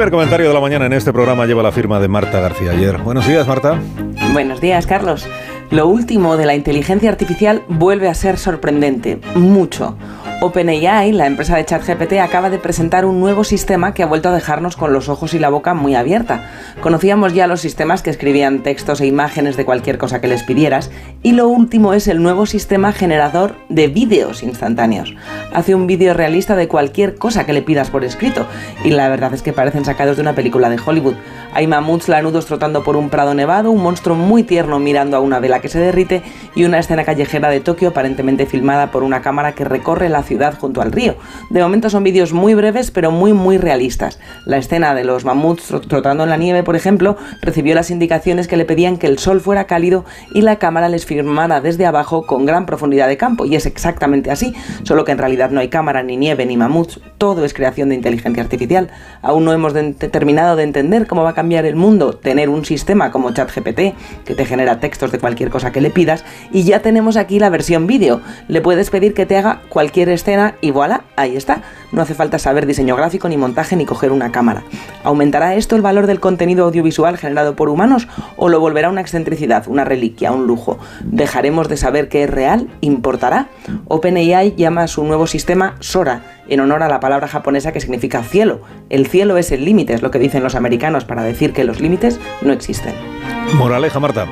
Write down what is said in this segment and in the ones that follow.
primer comentario de la mañana en este programa lleva la firma de Marta García ayer. Buenos días, Marta. Buenos días, Carlos. Lo último de la inteligencia artificial vuelve a ser sorprendente, mucho. OpenAI, la empresa de ChatGPT, acaba de presentar un nuevo sistema que ha vuelto a dejarnos con los ojos y la boca muy abierta. Conocíamos ya los sistemas que escribían textos e imágenes de cualquier cosa que les pidieras, y lo último es el nuevo sistema generador de vídeos instantáneos. Hace un vídeo realista de cualquier cosa que le pidas por escrito, y la verdad es que parecen sacados de una película de Hollywood. Hay mamuts lanudos trotando por un prado nevado, un monstruo muy tierno mirando a una vela que se derrite y una escena callejera de Tokio aparentemente filmada por una cámara que recorre la ciudad junto al río. De momento son vídeos muy breves pero muy muy realistas. La escena de los mamuts trotando en la nieve, por ejemplo, recibió las indicaciones que le pedían que el sol fuera cálido y la cámara les filmara desde abajo con gran profundidad de campo. Y es exactamente así, solo que en realidad no hay cámara, ni nieve, ni mamuts. Todo es creación de inteligencia artificial. Aún no hemos terminado de entender cómo va a cambiar el mundo tener un sistema como ChatGPT que te genera textos de cualquier cosa que le pidas y ya tenemos aquí la versión vídeo. Le puedes pedir que te haga cualquier escena y voilà, ahí está. No hace falta saber diseño gráfico, ni montaje, ni coger una cámara. ¿Aumentará esto el valor del contenido audiovisual generado por humanos o lo volverá una excentricidad, una reliquia, un lujo? ¿Dejaremos de saber que es real? ¿Importará? OpenAI llama a su nuevo sistema Sora, en honor a la palabra japonesa que significa cielo. El cielo es el límite, es lo que dicen los americanos para decir que los límites no existen. Moraleja, Marta.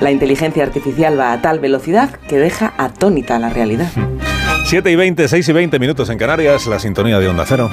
La inteligencia artificial va a tal velocidad que deja atónita la realidad. 7 y 20, 6 y 20 minutos en Canarias, la sintonía de Onda Cero.